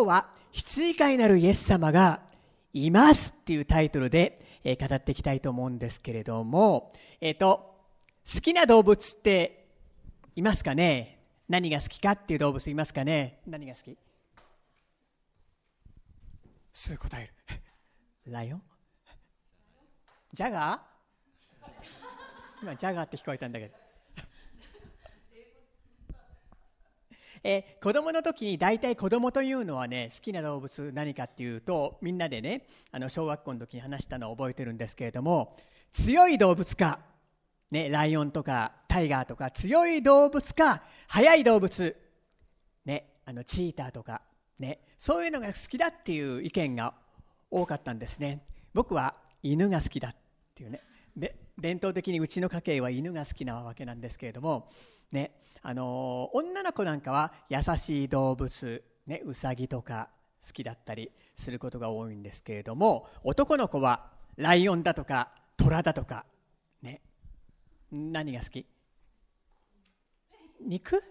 今日は羊飼いなるイエス様がいますっていうタイトルで、えー、語っていきたいと思うんですけれども、えっ、ー、と、好きな動物っていますかね？何が好きかっていう動物いますかね？何が好き？すぐ答える。ライオン？ジャガー？今、ジャガーって聞こえたんだけど。えー、子供の時に大体子供というのはね好きな動物何かっていうとみんなでねあの小学校の時に話したのを覚えてるんですけれども強い動物か、ね、ライオンとかタイガーとか強い動物か速い動物、ね、あのチーターとか、ね、そういうのが好きだっていう意見が多かったんですね。僕は犬が好きだっていうね。で伝統的にうちの家系は犬が好きなわけなんですけれどもね、あの女の子なんかは優しい動物、ね、うさぎとか好きだったりすることが多いんですけれども男の子はライオンだとか虎だとか、ね、何が好き？肉？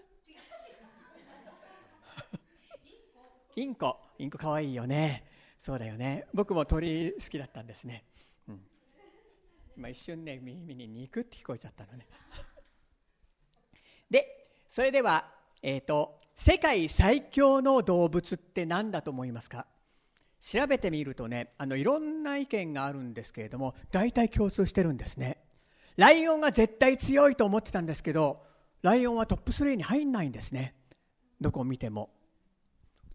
インコ。インコ。かわいいよね。そうだよね。僕も鳥好きだったんですね、うん、今一瞬ね耳に肉って聞こえちゃったのねでそれでは、えーと、世界最強の動物って何だと思いますか？調べてみるとねあのいろんな意見があるんですけれども大体共通してるんですね。ライオンが絶対強いと思ってたんですけどライオンはトップ3に入んないんですね。どこを見ても。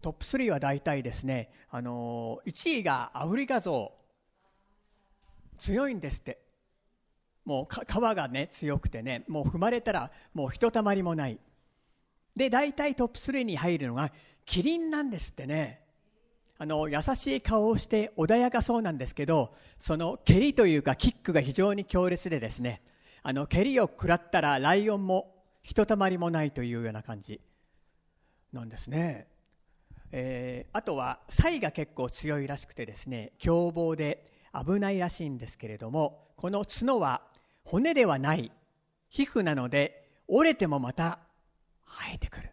トップ3は大体ですね、あの1位がアフリカゾウ。強いんですって。もう皮がね強くてねもう踏まれたらもうひとたまりもない。で大体トップ3に入るのがキリンなんですってね。あの優しい顔をして穏やかそうなんですけどその蹴りというかキックが非常に強烈でですね。あの蹴りを食らったらライオンもひとたまりもないというような感じ。なんですね、えー、あとはサイが結構強いらしくてですね凶暴で危ないらしいんですけれどもこの角は骨ではない。皮膚なので折れてもまた生えてくる。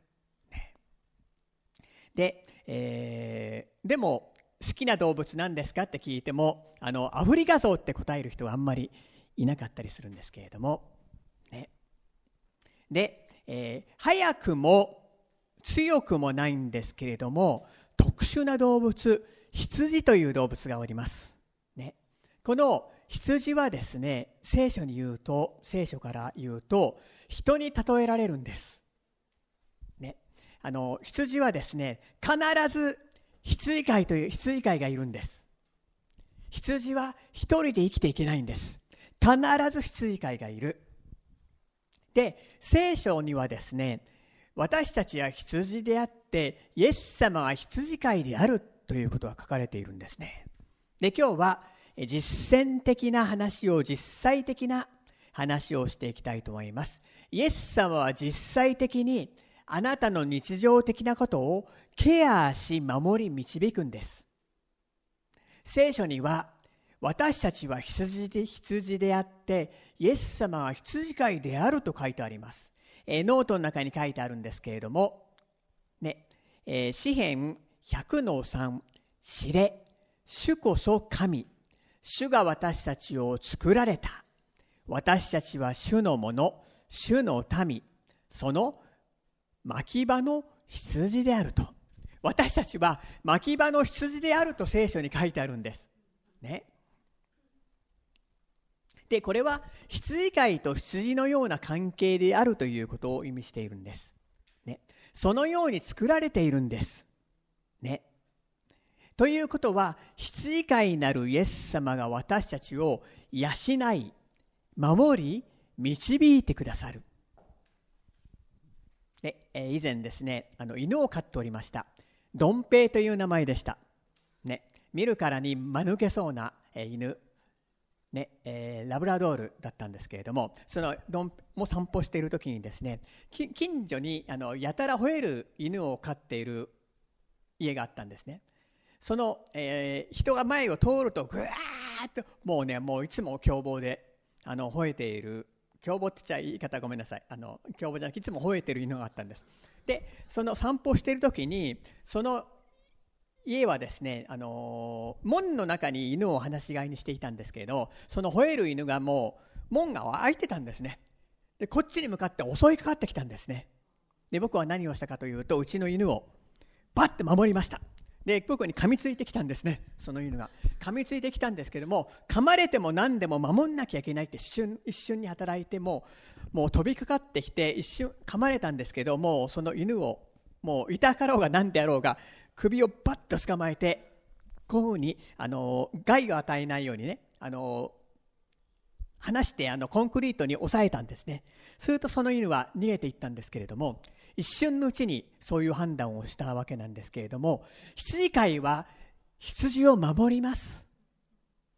ね、で、えー、でも好きな動物なんですかって聞いてもあのアフリカゾウって答える人はあんまりいなかったりするんですけれども、ね、で、えー、早くも強くもないんですけれども特殊な動物羊という動物がおります、ね、この羊はですね聖書に言うと聖書から言うと人に例えられるんです、ね、あの羊はですね必ず羊飼いという羊飼いがいるんです。羊は一人で生きていけないんです。必ず羊飼いがいる。で聖書にはですね私たちは羊であってイエス様は羊飼いであるということが書かれているんですね。で今日は実践的な話を実際的な話をしていきたいと思います。イエス様は実際的にあなたの日常的なことをケアし守り導くんです。聖書には私たちは羊で羊であってイエス様は羊飼いであると書いてあります。えノートの中に書いてあるんですけれどもね、えー、詩編100の3知れ主こそ神。主が私たちを作られた。私たちは主のもの、主の民、その牧場の羊であると。私たちは牧場の羊であると聖書に書いてあるんです。ね。で、これは羊飼いと羊のような関係であるということを意味しているんです。ね。そのように作られているんです。ということは羊飼いなるイエス様が私たちを養い守り導いてくださる。で、え以前ですねあの犬を飼っておりました。ドンペイという名前でした、ね、見るからに間抜けそうな、え犬。ねえー、ラブラドールだったんですけれどもそのドンも散歩している時にですね近所にあのやたら吠える犬を飼っている家があったんですね。その、えー、人が前を通るとぐわーっともうねもういつも凶暴であの吠えている。凶暴って言っちゃ言い方ごめんなさい。あの凶暴じゃなくていつも吠えてる犬があったんです。でその散歩している時にその家はですね、あの門の中に犬を放し飼いにしていたんですけれどその吠える犬がもう門が開いてたんですね。でこっちに向かって襲いかかってきたんですね。で僕は何をしたかというとうちの犬をバッて守りました。で僕に噛みついてきたんですね。その犬が。噛みついてきたんですけども噛まれても何でも守んなきゃいけないって一瞬一瞬に働いてももう飛びかかってきて一瞬噛まれたんですけどもその犬をもう痛かろうが何であろうが首をバッと捕まえてこういうふうにあの害を与えないようにねあの離してあのコンクリートに押さえたんですね。するとその犬は逃げていったんですけれども一瞬のうちにそういう判断をしたわけなんですけれども羊飼いは羊を守ります。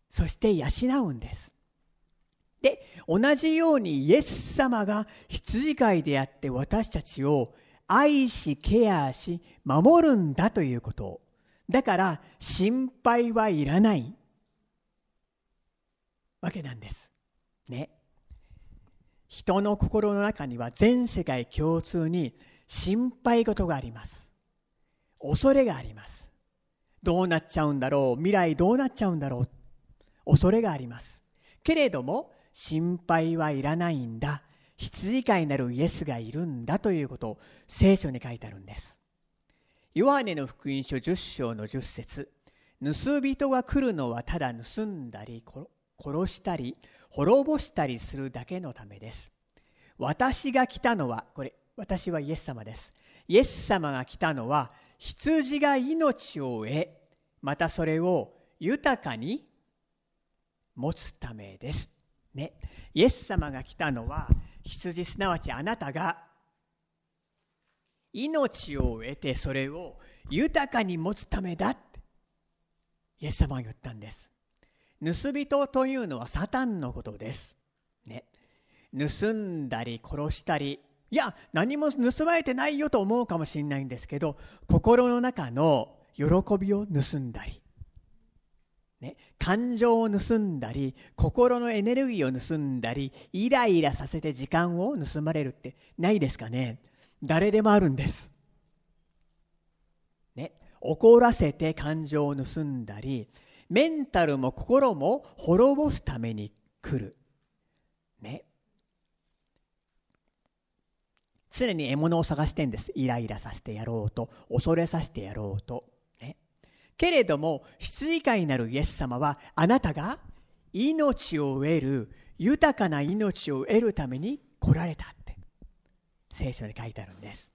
そして養うんです。で同じようにイエス様が羊飼いであって私たちを愛しケアし守るんだということ。だから心配はいらない。わけなんです。ね。人の心の中には全世界共通に心配事があります。恐れがあります。どうなっちゃうんだろう？未来どうなっちゃうんだろう？恐れがあります。けれども心配はいらないんだ。羊飼いなるイエスがいるんだということを聖書に書いてあるんです。ヨハネの福音書10章の10節。盗人が来るのはただ盗んだり殺したり滅ぼしたりするだけのためです。私が来たのはこれ私はイエス様です。イエス様が来たのは羊が命を得またそれを豊かに持つためです。ね。イエス様が来たのは羊すなわちあなたが命を得てそれを豊かに持つためだってイエス様が言ったんです。盗人というのはサタンのことです、盗んだり殺したりいや何も盗まれてないよと思うかもしれないんですけど心の中の喜びを盗んだりね、感情を盗んだり心のエネルギーを盗んだりイライラさせて時間を盗まれるってないですかね誰でもあるんです。ね、怒らせて感情を盗んだりメンタルも心も滅ぼすために来る。ね。常に獲物を探してんです。イライラさせてやろうと、恐れさせてやろうと。ね。けれども羊飼いになるイエス様はあなたが命を得る豊かな命を得るために来られたって。聖書に書いてあるんです。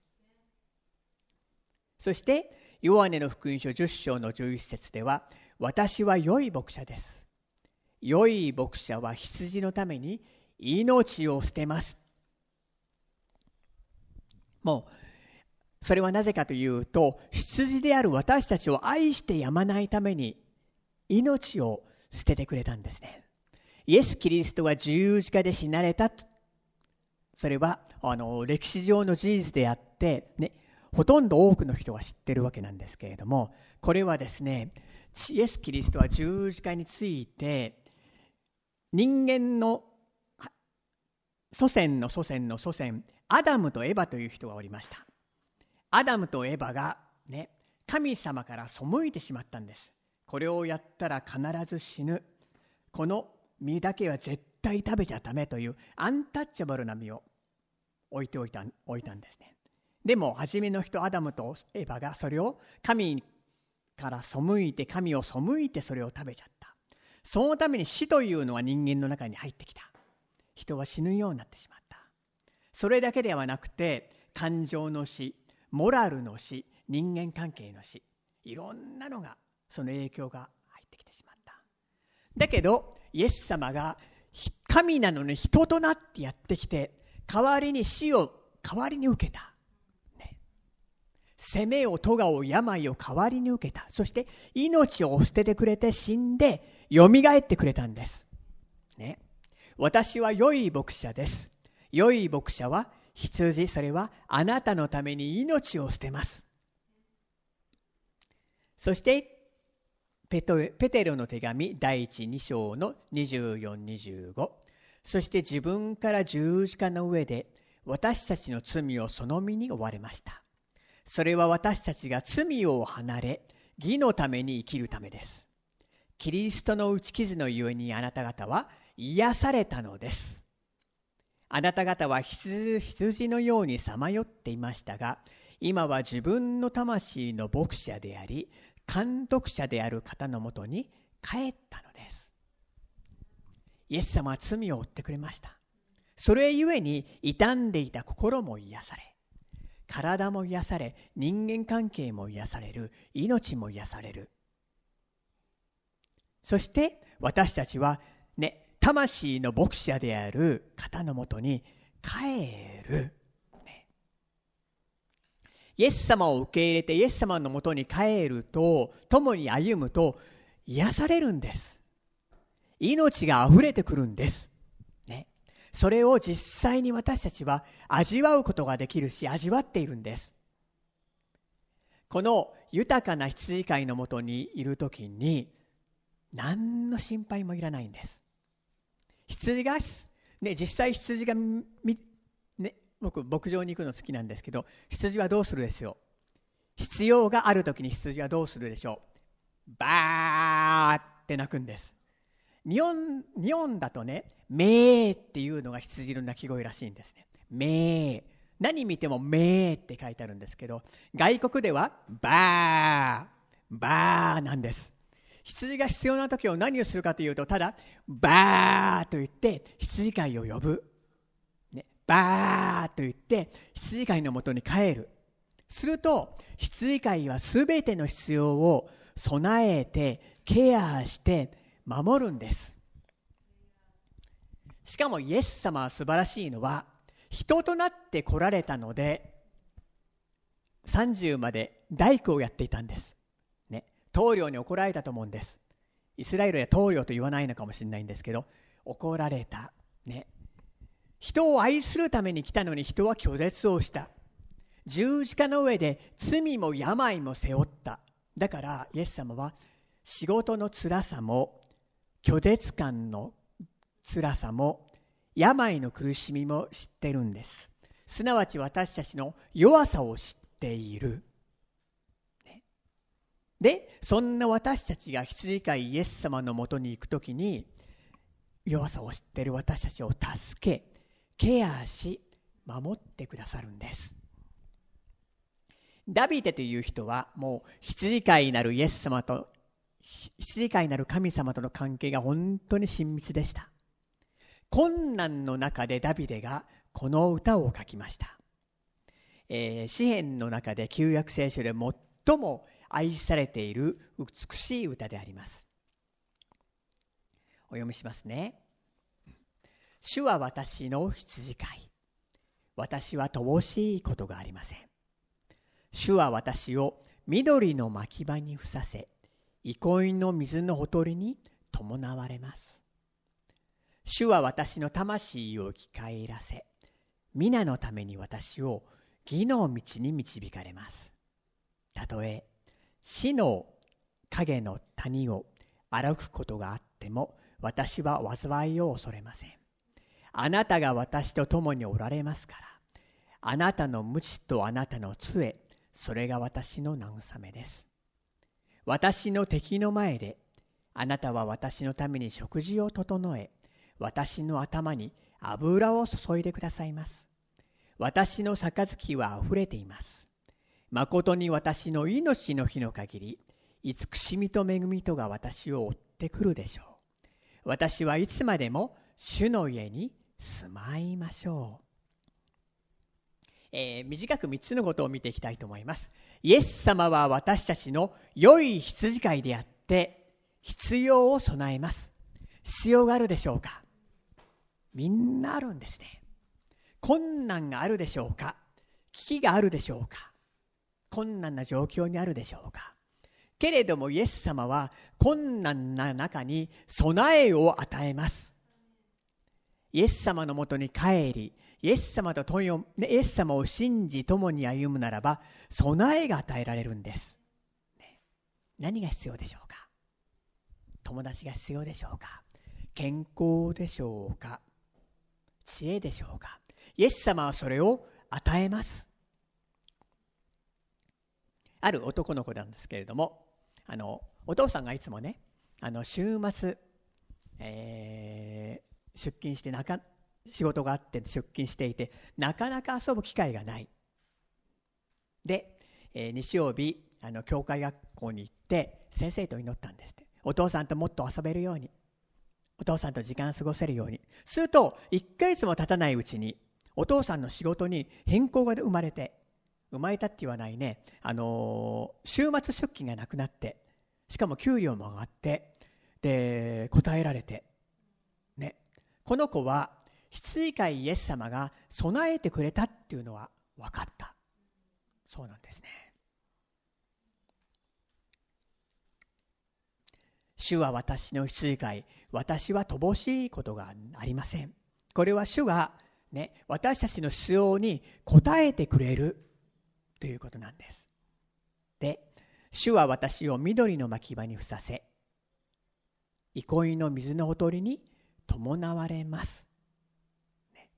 そしてヨハネの福音書10章の11節では私は良い牧者です。良い牧者は羊のために命を捨てます。もうそれはなぜかというと羊である私たちを愛してやまないために命を捨ててくれたんですね。イエス・キリストが十字架で死なれたそれはあの歴史上の事実であって、ね、ほとんど多くの人が知ってるわけなんですけれどもこれはですねイエス・キリストは十字架について人間の祖先の祖先の祖先アダムとエバという人がおりました。アダムとエバがね神様から背いてしまったんです。これをやったら必ず死ぬ。この実だけは絶対食べちゃダメというアンタッチャブルな実を置いておいた置いたんですね。でも初めの人アダムとエバがそれを神から背いて神を背いてそれを食べちゃった。そのために死というのは人間の中に入ってきた。人は死ぬようになってしまった。それだけではなくて感情の死モラルの死人間関係の死いろんなのがその影響が入ってきてしまった。だけどイエス様が神なのに人となってやってきて代わりに死を代わりに受けた、ね、責めを咎を病を代わりに受けた。そして命を捨ててくれて死んでよみがえってくれたんです、ね、私は良い牧者です。良い牧者は羊それはあなたのために命を捨てますそしてペテロの手紙第1 2章の2425そして自分から十字架の上で私たちの罪をその身に追われましたそれは私たちが罪を離れ義のために生きるためです。キリストの打ち傷のゆえにあなた方は癒されたのです。あなた方は羊のようにさまよっていましたが、今は自分の魂の牧者であり、監督者である方のもとに帰ったのです。イエス様は罪を負ってくれました。それゆえに傷んでいた心も癒され、体も癒され、人間関係も癒される、命も癒される。そして私たちはね、魂の牧者である方のもとに帰る。ね、イエス様を受け入れてイエス様のもとに帰ると、共に歩むと癒されるんです。命が溢れてくるんです。ね、それを実際に私たちは味わうことができるし、味わっているんです。この豊かな羊飼いのもとにいるときに、何の心配もいらないんです。羊が、ね、実際羊がね、僕牧場に行くの好きなんですけど羊はどうするでしょう？必要がある時に羊はどうするでしょう？バーって鳴くんです。日本日本だとね「めー」っていうのが羊の鳴き声らしいんですね。めー。何見ても「めー」って書いてあるんですけど外国では「バー」バーなんです。羊が必要な時を何をするかというと、ただ、バーと言って羊飼いを呼ぶ。ね、バーと言って羊飼いのもとに帰る。すると、羊飼いは全ての必要を備えて、ケアして守るんです。しかもイエス様は素晴らしいのは、人となって来られたので、30まで大工をやっていたんです。棟梁に怒られたと思うんです。イスラエルは棟梁と言わないのかもしれないんですけど、怒られた。ね。人を愛するために来たのに人は拒絶をした。十字架の上で罪も病も背負った。だからイエス様は仕事の辛さも拒絶感の辛さも病の苦しみも知ってるんです。すなわち私たちの弱さを知っている。で、そんな私たちが羊飼いイエス様のもとに行くときに、弱さを知っている私たちを助け、ケアし、守ってくださるんです。ダビデという人はもう羊飼いなるイエス様と羊飼いなる神様との関係が本当に親密でした。困難の中でダビデがこの歌を書きました。えー、詩篇の中で旧約聖書で最も愛されている美しい歌であります。お読みしますね。主は私の羊飼い。私は乏しいことがありません。主は私を緑の牧場にふさせ、憩いの水のほとりに伴われます。主は私の魂を生き返らせ、皆のために私を義の道に導かれます。たとえ死の影の谷を歩くことがあっても私は災いを恐れません。あなたが私と共におられますから、あなたの鞭とあなたの杖、それが私の慰めです。私の敵の前で、あなたは私のために食事を整え、私の頭に油を注いでくださいます。私の杯はあふれています。誠に私の命の日の限り、慈しみと恵みとが私を追ってくるでしょう。私はいつまでも主の家に住まいましょう。えー、短く3つのことを見ていきたいと思います。イエス様は私たちの良い羊飼いであって、必要を備えます。必要があるでしょうか？みんなあるんですね。困難があるでしょうか？危機があるでしょうか？困難な状況にあるでしょうか？けれどもイエス様は困難な中に備えを与えます。イエス様のもとに帰り、イエス様とイエス様を信じ共に歩むならば、備えが与えられるんです。ね、何が必要でしょうか？友達が必要でしょうか？健康でしょうか？知恵でしょうか？イエス様はそれを与えます。ある男の子なんですけれども、あのお父さんがいつもねあの週末、えー、出勤してなか仕事があって出勤していてなかなか遊ぶ機会がない。で、えー、日曜日あの教会学校に行って先生と祈ったんですって。お父さんともっと遊べるように。お父さんと時間過ごせるように。すると1ヶ月も経たないうちにお父さんの仕事に変更が生まれて生まれたって言わないね。あのー、週末出勤がなくなってしかも給料も上がってで答えられてね。この子は羊飼いイエス様が備えてくれたっていうのは分かった。そうなんですね。主は私の羊飼い私は乏しいことがありません。これは主がね私たちの必要に応えてくれるということなんです。で主は私を緑の牧場にふさせ憩いの水のほとりに伴われます、ね、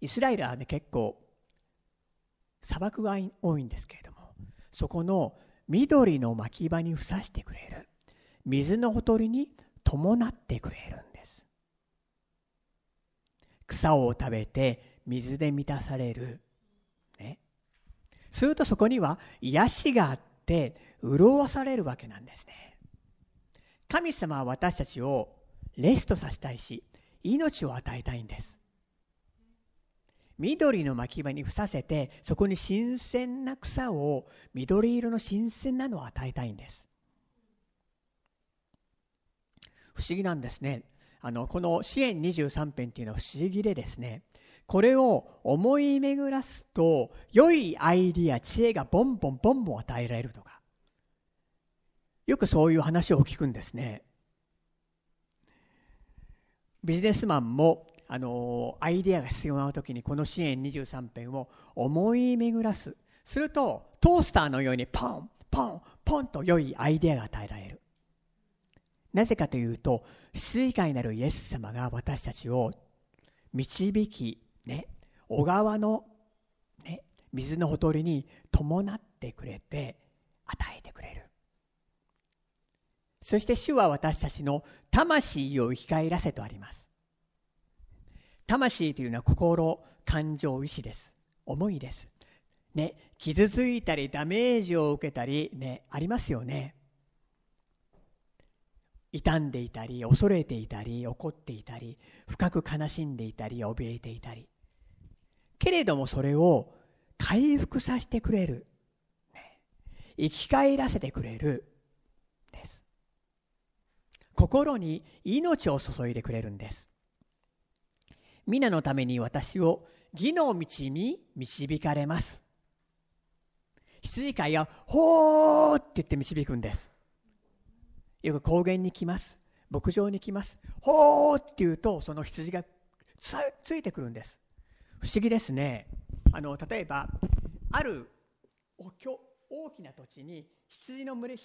イスラエルはね結構砂漠が多いんですけれどもそこの緑の牧場にふさしてくれる。水のほとりに伴ってくれるんです。草を食べて水で満たされる。するとそこには癒しがあって潤わされるわけなんですね。神様は私たちをレストさせたいし命を与えたいんです。緑の牧場にふさせてそこに新鮮な草を緑色の新鮮なのを与えたいんです。不思議なんですね。あのこの支援23編っていうのは不思議でですねこれを思い巡らすと良いアイディア知恵がボンボンボンボン与えられるとか。よくそういう話を聞くんですね。ビジネスマンもあのアイディアが必要な時にこの支援23編を思い巡らす。するとトースターのようにポンポンポンと良いアイデアが与えられる。なぜかというと羊飼いなるイエス様が私たちを導きね小川の、ね、水のほとりに伴ってくれて与えてくれるそして主は私たちの魂を生き返らせとあります魂というのは心、感情、意志です。思いです。ね、傷ついたりダメージを受けたり、ね、ありますよね。傷んでいたり、恐れていたり、怒っていたり、深く悲しんでいたり、怯えていたり。けれどもそれを回復させてくれる。ね、生き返らせてくれる。です。心に命を注いでくれるんです。皆のために私を義の道に導かれます。羊飼いは、ほーって言って導くんです。よく高原に来ます。牧場に来ます。ほーって言うと、その羊がついてくるんです。不思議ですね。あの、例えば、ある大きな土地に羊の群れ、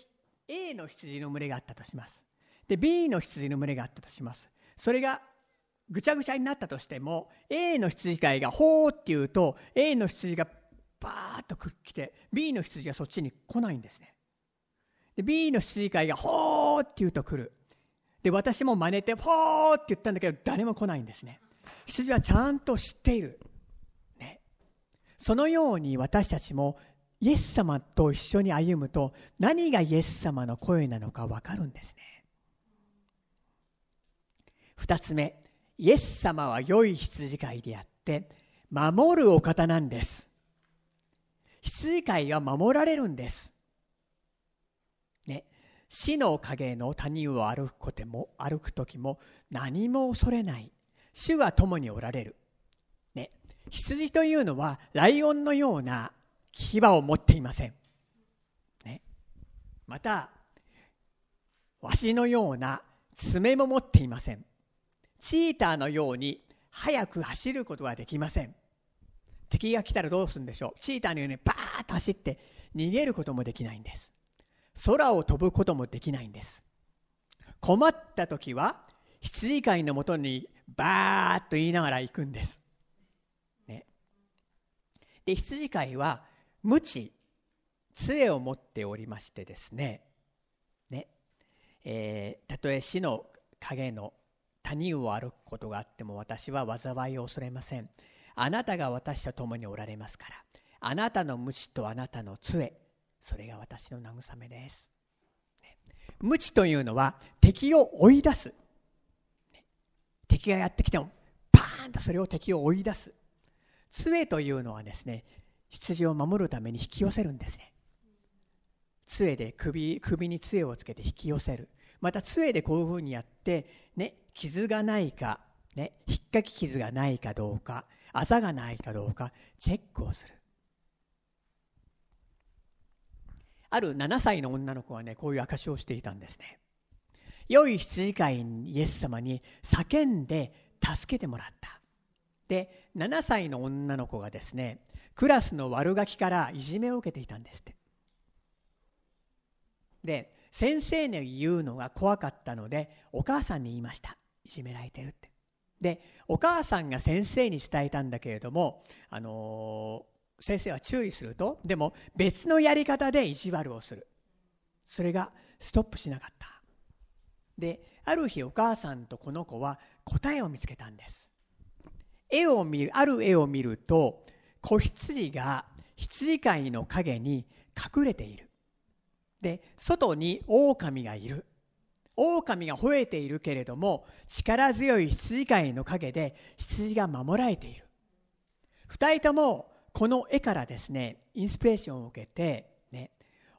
A の羊の群れがあったとします。で、B の羊の群れがあったとします。それがぐちゃぐちゃになったとしても A の羊飼いが「ほー」って言うと A の羊がバーッと来て B の羊がそっちに来ないんですね。で B の羊飼いが「ほー」って言うと来る。で私も真似て「ほー」って言ったんだけど誰も来ないんですね。羊はちゃんと知っている。ね、そのように私たちもイエス様と一緒に歩むと何がイエス様の声なのか分かるんですね。2つ目。イエス様は良い羊飼いであって守るお方なんです。羊飼いは守られるんです。ね。死の影の谷を歩くことも歩く時も何も恐れない。主は共におられる。ね。羊というのはライオンのような牙を持っていません。ね。またわしのような爪も持っていません。チーターのように速く走ることはできません。敵が来たらどうするんでしょう。チーターのようにバーッと走って逃げることもできないんです。空を飛ぶこともできないんです。困った時は羊飼いのもとにバーッと言いながら行くんです、ね、で羊飼いは無知杖を持っておりましてですね。ね、えー、たとえ死の影の谷を歩くことがあっても私は災いを恐れません。あなたが私と共におられますから。あなたの鞭とあなたの杖。それが私の慰めです、ね、鞭というのは敵を追い出す、敵がやってきてもパーンとそれを敵を追い出す。杖というのはですね羊を守るために引き寄せるんですね。杖で首首に杖をつけて引き寄せる。また杖でこういうふうにやってね傷がないかね引っかき傷がないかどうかあざがないかどうかチェックをする。ある7歳の女の子はねこういう証しをしていたんですね。良い羊飼いイエス様に叫んで助けてもらった。で7歳の女の子がですねクラスの悪ガキからいじめを受けていたんですって。で先生に言うのが怖かったのでお母さんに言いました。いじめられてるって。でお母さんが先生に伝えたんだけれども、あのー、先生は注意するとでも別のやり方で意地悪をする。それがストップしなかった。である日お母さんとこの子は答えを見つけたんです。絵を見るある絵を見ると子羊が羊飼いの影に隠れている。で外に狼がいる。狼が吠えているけれども力強い羊飼いの陰で羊が守られている。2人ともこの絵からですねインスピレーションを受けてね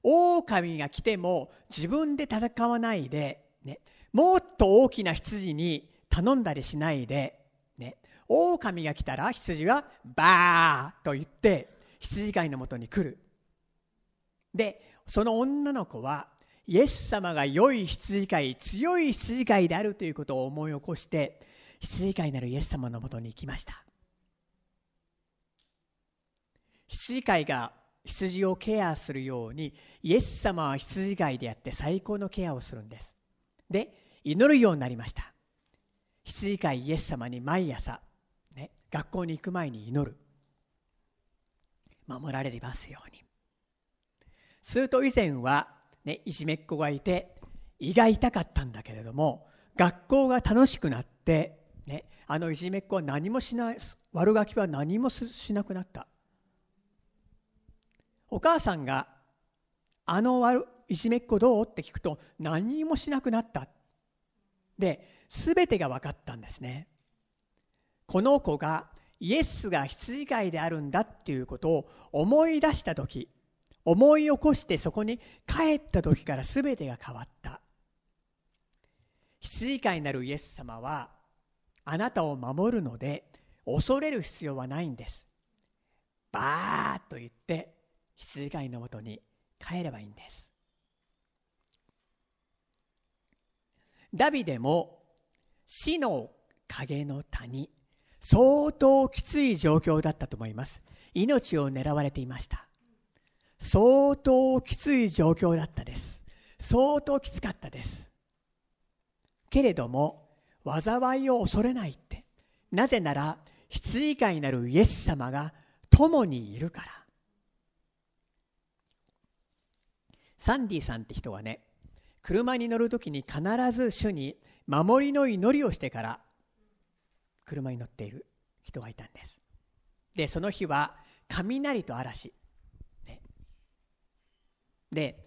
狼が来ても自分で戦わないで、ね、もっと大きな羊に頼んだりしないで、ね、狼が来たら羊はバーと言って羊飼いのもとに来る。でその女の子はイエス様が良い羊飼い強い羊飼いであるということを思い起こして羊飼いなるイエス様のもとに行きました。羊飼いが羊をケアするようにイエス様は羊飼いであって最高のケアをするんです。で祈るようになりました。羊飼いイエス様に毎朝、ね、学校に行く前に祈る。守られますように。すると以前は、ね、いじめっ子がいて胃が痛かったんだけれども学校が楽しくなって、ね、あのいじめっ子は何もしない悪ガキは何もしなくなった。お母さんが「あの悪いじめっ子どう?」って聞くと何もしなくなった。で全てが分かったんですね。この子がイエスが羊飼いであるんだっていうことを思い出した時思い起こしてそこに帰った時から全てが変わった。羊飼いなるイエス様はあなたを守るので恐れる必要はないんです。バーッと言って羊飼いのもとに帰ればいいんです。ダビデも死の影の谷相当きつい状況だったと思います命を狙われていました相当きつい状況だったです。相当きつかったです。けれども、災いを恐れないって。なぜなら、羊飼いなるイエス様が共にいるから。サンディさんって人はね、車に乗るときに必ず主に守りの祈りをしてから車に乗っている人がいたんです。で、その日は雷と嵐。で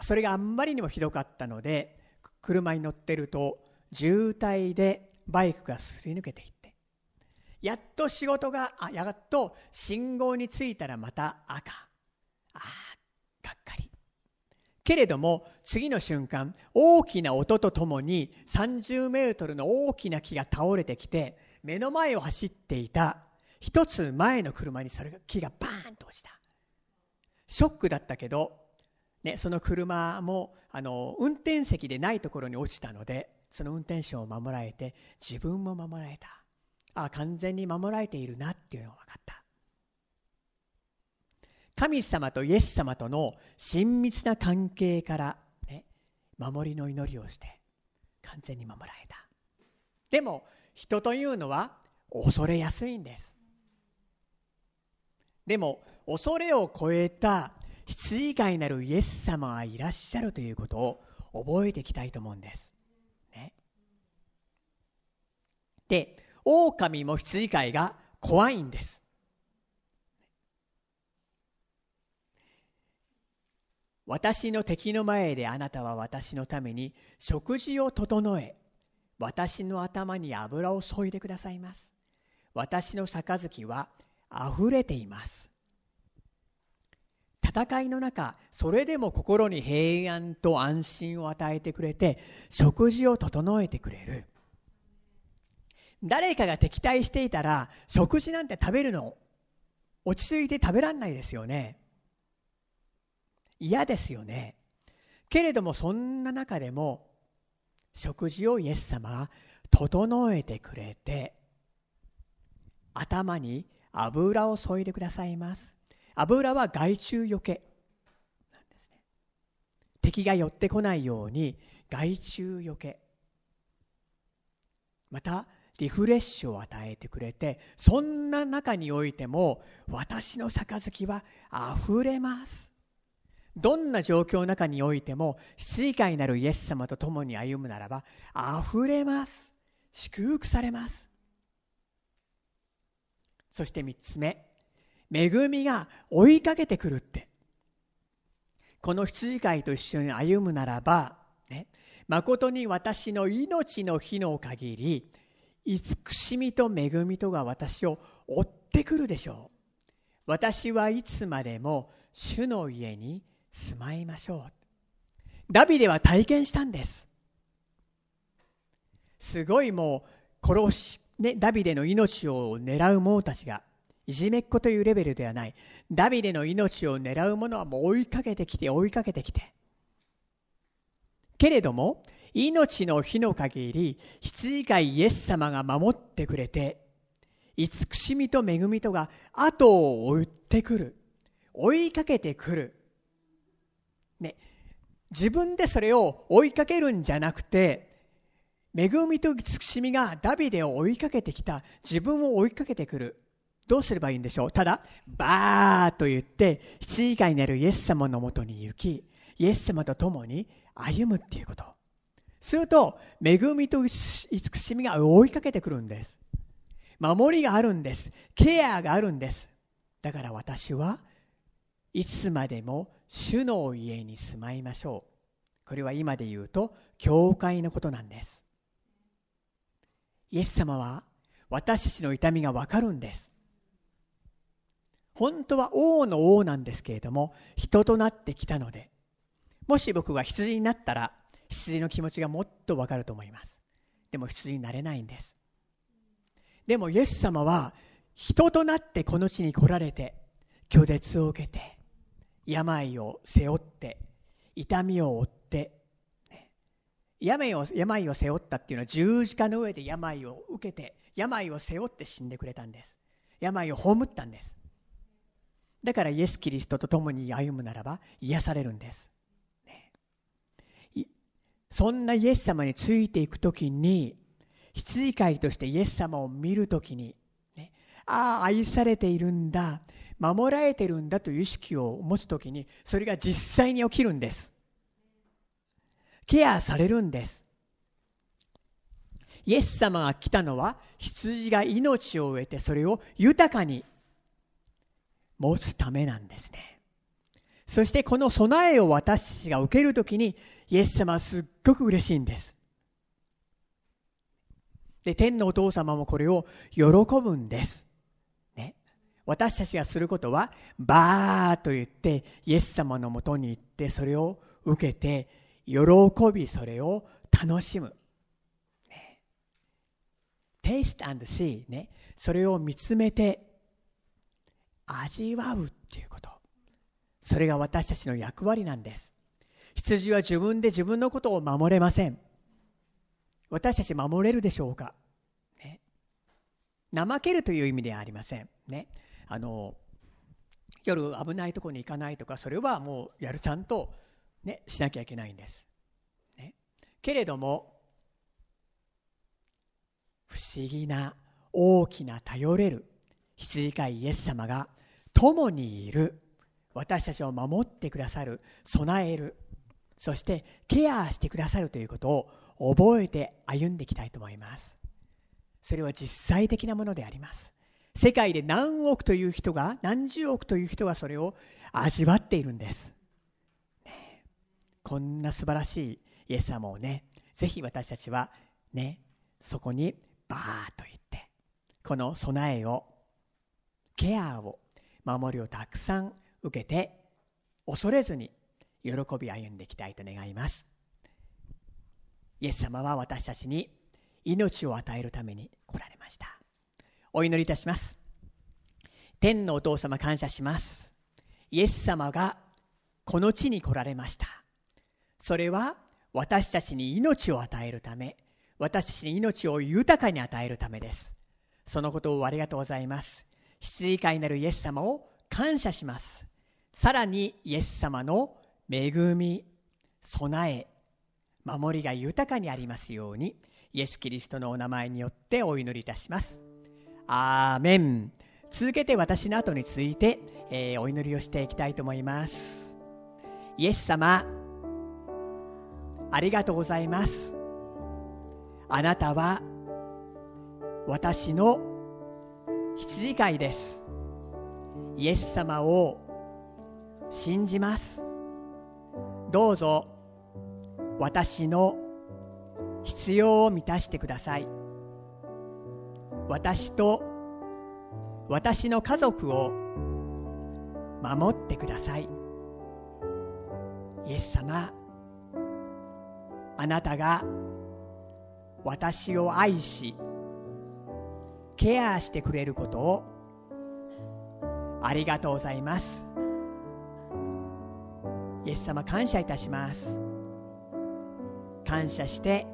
それがあんまりにもひどかったので車に乗ってると渋滞でバイクがすり抜けていってやっと仕事があやっと信号に着いたらまた赤あがっかりけれども次の瞬間大きな音とともに30メートルの大きな木が倒れてきて目の前を走っていた一つ前の車にそれが木がバーンと落ちた。ショックだったけどね、その車もあの運転席でないところに落ちたのでその運転手を守られて自分も守られた。あ完全に守られているなっていうのが分かった。神様とイエス様との親密な関係から、ね、守りの祈りをして完全に守られたでも人というのは恐れやすいんですでも恐れを超えた羊飼いなるイエス様がいらっしゃるということを覚えていきたいと思うんです。ね、で、狼も羊飼いが怖いんです。私の敵の前であなたは私のために食事を整え、私の頭に油を注いでくださいます。私の杯は溢れています。戦いの中、それでも心に平安と安心を与えてくれて、食事を整えてくれる。誰かが敵対していたら、食事なんて食べるの、落ち着いて食べらんないですよね。嫌ですよね。けれどもそんな中でも食事をイエス様が整えてくれて頭に油を注いでくださいます。油は害虫よけなんですね。敵が寄ってこないように害虫よけ。またリフレッシュを与えてくれてそんな中においても私の杯はあふれますどんな状況の中においても、羊飼いなるイエス様と共に歩むならば、溢れます。祝福されます。そして3つ目、恵みが追いかけてくるって。この羊飼いと一緒に歩むならば、ね、誠に私の命の日の限り、慈しみと恵みとが私を追ってくるでしょう。私はいつまでも主の家に住まいましょう。ダビデは体験したんです。すごいもう殺し、ね、ダビデの命を狙う者たちがいじめっ子というレベルではないダビデの命を狙う者はもう追いかけてきて追いかけてきてけれども命の日の限り羊飼いイエス様が守ってくれて慈しみと恵みとが後を追ってくる追いかけてくるね、自分でそれを追いかけるんじゃなくて、恵みと慈しみがダビデを追いかけてきた、自分を追いかけてくる。どうすればいいんでしょう？ただ、バーと言って、羊飼いになるイエス様のもとに行き、イエス様と共に歩むっていうこと。すると、恵みと慈しみが追いかけてくるんです。守りがあるんです。ケアがあるんです。だから私はいつまでも主の家に住まいましょう。これは今で言うと、教会のことなんです。イエス様は私たちの痛みがわかるんです。本当は王の王なんですけれども、人となってきたので、もし僕が羊になったら、羊の気持ちがもっとわかると思います。でも羊になれないんです。でもイエス様は人となってこの地に来られて、拒絶を受けて、病を背負って痛みを負って、病を病を背負ったっていうのは十字架の上で病を受けて病を背負って死んでくれたんです。病を葬ったんです。だからイエス・キリストと共に歩むならば癒されるんです、ね、そんなイエス様についていく時に羊飼いとしてイエス様を見る時に、ああ愛されているんだ。守られてるんだという意識を持つ時にそれが実際に起きるんです。ケアされるんです。イエス様が来たのは羊が命を得てそれを豊かに持つためなんですね。そしてこの備えを私たちが受けるときにイエス様はすっごく嬉しいんです。で天のお父様もこれを喜ぶんです。私たちがすることは、バーと言って、イエス様のもとに行って、それを受けて、喜び、それを楽しむ。ね、taste and see ね。それを見つめて、味わうっていうこと。それが私たちの役割なんです。羊は自分で自分のことを守れません。私たち守れるでしょうか、ね、怠けるという意味ではありません。ね、あの夜危ないとこに行かないとかそれはもうやるちゃんと、ね、しなきゃいけないんです。ね、けれども不思議な大きな頼れる羊飼いイエス様が共にいる私たちを守ってくださる備えるそしてケアしてくださるということを覚えて歩んでいきたいと思います。それは実際的なものであります。世界で何億という人が何十億という人がそれを味わっているんです、ね、こんな素晴らしいイエス様をねぜひ私たちはねそこにバーッと行ってこの備えをケアを守りをたくさん受けて恐れずに喜び歩んでいきたいと願います。イエス様は私たちに命を与えるために来られました。お祈りいたします。天のお父様感謝します。イエス様がこの地に来られました。それは私たちに命を与えるため私たちに命を豊かに与えるためです。そのことをありがとうございます。羊飼いなるイエス様を感謝します。さらにイエス様の恵み備え守りが豊かにありますようにイエス・キリストのお名前によってお祈りいたします。アーメン。続けて私の後について、えー、お祈りをしていきたいと思います。イエス様ありがとうございます。あなたは私の羊飼いです。イエス様を信じます。どうぞ私の必要を満たしてください。私と私の家族を守ってください。イエス様あなたが私を愛しケアしてくれることをありがとうございます。イエス様感謝いたします。感謝して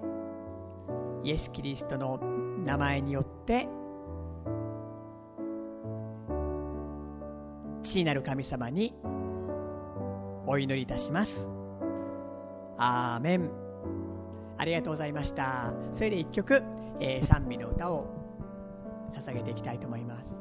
イエス・キリストの名前によって父なる神様にお祈りいたします。アーメン。ありがとうございました。それで一曲、えー、賛美の歌を捧げていきたいと思います。